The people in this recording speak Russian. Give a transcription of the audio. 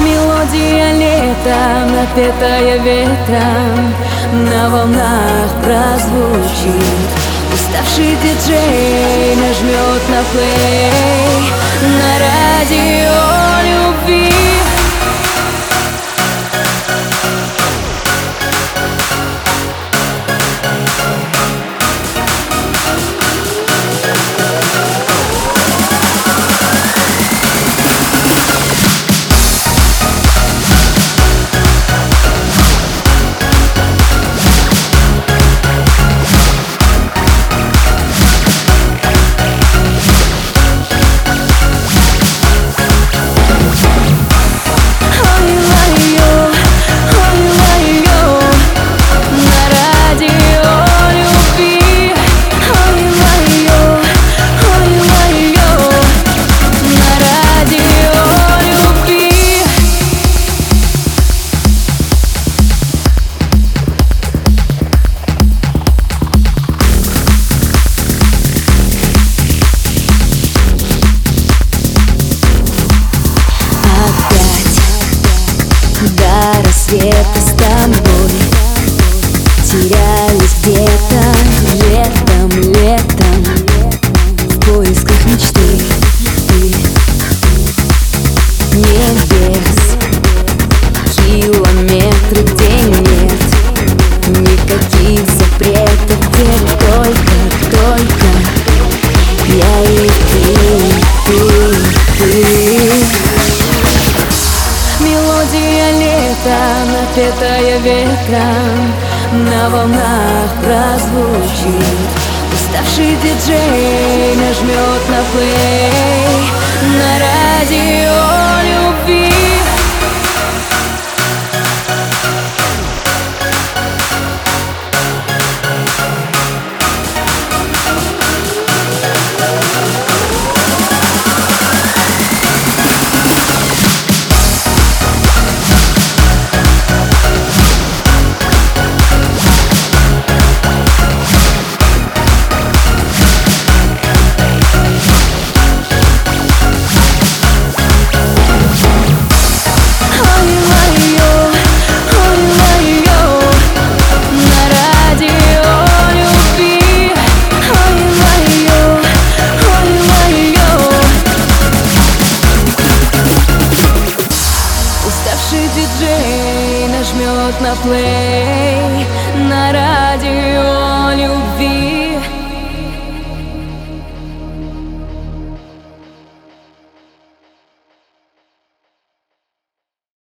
Мелодия лета, напетая ветром На волнах прозвучит. Уставший диджей нажмет на плей. На радио рассвета с тобой Терялись где-то летом, летом. В поисках мечты. Ты небес Километры, где нет Лета, напетая ветром На волнах прозвучит Уставший диджей нажмет на плей. На радио на плей